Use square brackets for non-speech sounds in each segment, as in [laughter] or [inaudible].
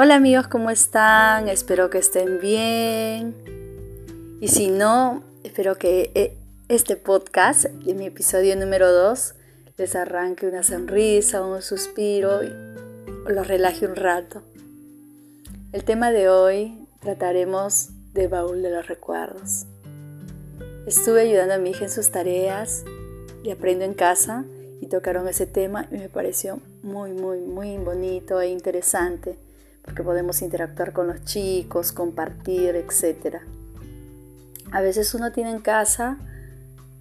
Hola amigos, ¿cómo están? Espero que estén bien. Y si no, espero que eh, este podcast, mi episodio número 2, les arranque una sonrisa, un suspiro y los relaje un rato. El tema de hoy trataremos de baúl de los recuerdos. Estuve ayudando a mi hija en sus tareas y aprendo en casa y tocaron ese tema y me pareció muy, muy, muy bonito e interesante porque podemos interactuar con los chicos, compartir, etc. A veces uno tiene en casa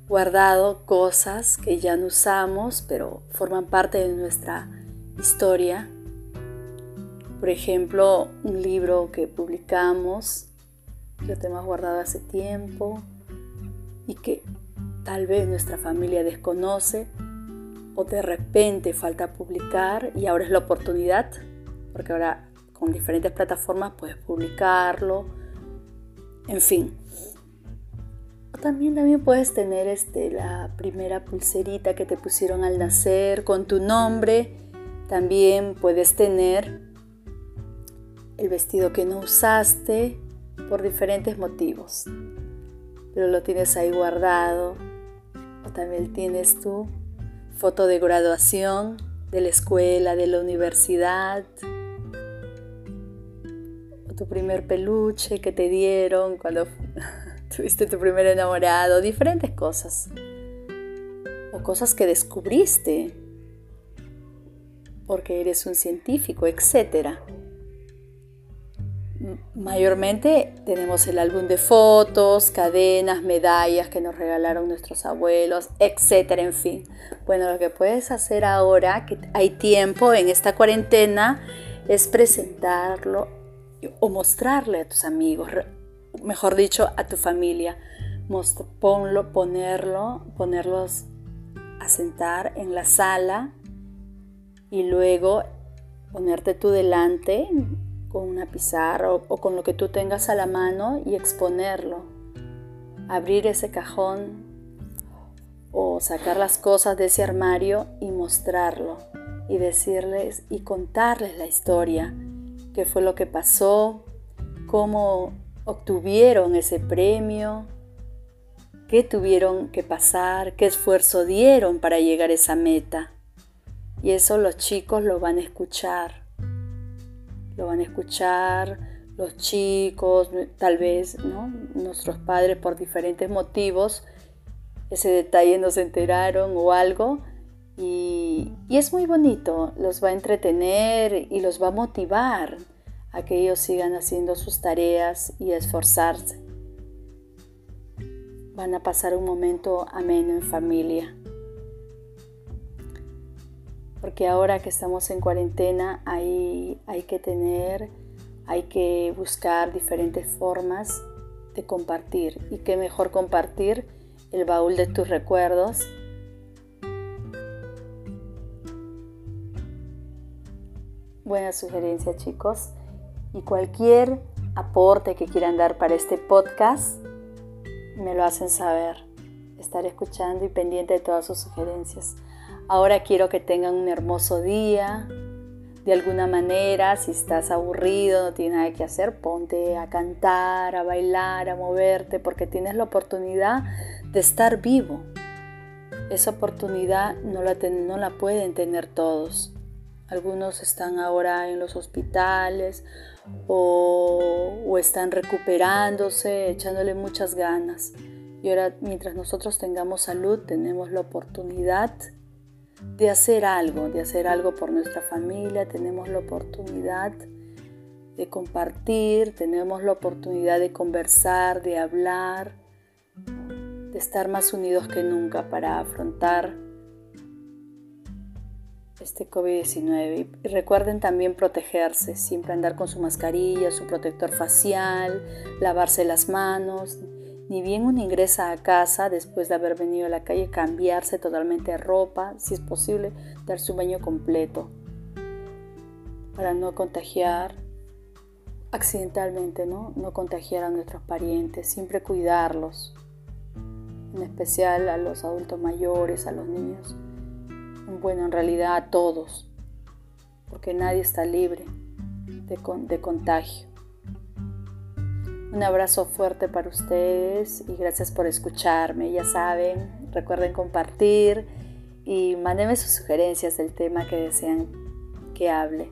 guardado cosas que ya no usamos, pero forman parte de nuestra historia. Por ejemplo, un libro que publicamos, que tenemos guardado hace tiempo y que tal vez nuestra familia desconoce o de repente falta publicar y ahora es la oportunidad, porque ahora con diferentes plataformas puedes publicarlo, en fin. También, también puedes tener este, la primera pulserita que te pusieron al nacer con tu nombre. También puedes tener el vestido que no usaste por diferentes motivos. Pero lo tienes ahí guardado. O también tienes tu foto de graduación de la escuela, de la universidad, tu primer peluche que te dieron cuando [laughs] tuviste tu primer enamorado, diferentes cosas. O cosas que descubriste porque eres un científico, etc. Mayormente tenemos el álbum de fotos, cadenas, medallas que nos regalaron nuestros abuelos, etc. En fin. Bueno, lo que puedes hacer ahora, que hay tiempo en esta cuarentena, es presentarlo o mostrarle a tus amigos, mejor dicho, a tu familia. ponlo, ponerlo, ponerlos a sentar en la sala y luego ponerte tú delante con una pizarra o, con lo que tú tengas a la mano y exponerlo. Abrir ese cajón o sacar las cosas de ese armario y mostrarlo y decirles y contarles la historia qué fue lo que pasó, cómo obtuvieron ese premio, qué tuvieron que pasar, qué esfuerzo dieron para llegar a esa meta. Y eso los chicos lo van a escuchar. Lo van a escuchar los chicos, tal vez ¿no? nuestros padres por diferentes motivos, ese detalle no se enteraron o algo, y, es muy bonito, los va a entretener y los va a motivar a que ellos sigan haciendo sus tareas y esforzarse. Van a pasar un momento ameno en familia. Porque ahora que estamos en cuarentena hay, hay que tener, hay que buscar diferentes formas de compartir. Y qué mejor compartir el baúl de tus recuerdos Buena sugerencia chicos. Y cualquier aporte que quieran dar para este podcast, me lo hacen saber. Estaré escuchando y pendiente de todas sus sugerencias. Ahora quiero que tengan un hermoso día. De alguna manera, si estás aburrido, no tienes nada que hacer, ponte a cantar, a bailar, a moverte, porque tienes la oportunidad de estar vivo. Esa oportunidad no la, no la pueden tener todos. Algunos están ahora en los hospitales o, están recuperándose, echándole muchas ganas. Y ahora, mientras nosotros tengamos salud, tenemos la oportunidad de hacer algo, de hacer algo por nuestra familia, tenemos la oportunidad de compartir, tenemos la oportunidad de conversar, de hablar, de estar más unidos que nunca para afrontar este COVID-19. Y recuerden también protegerse, siempre andar con su mascarilla, su protector facial, lavarse las manos. Ni bien uno ingresa a casa después de haber venido a la calle, cambiarse totalmente de ropa, si es posible, darse un baño completo para no contagiar accidentalmente, ¿no? No contagiar a nuestros parientes, siempre cuidarlos, en especial a los adultos mayores, a los niños bueno, en realidad a todos, porque nadie está libre. de, contagio. Un abrazo fuerte para ustedes y gracias por escucharme. Ya saben, recuerden compartir y mándenme sus sugerencias del tema que desean que hable.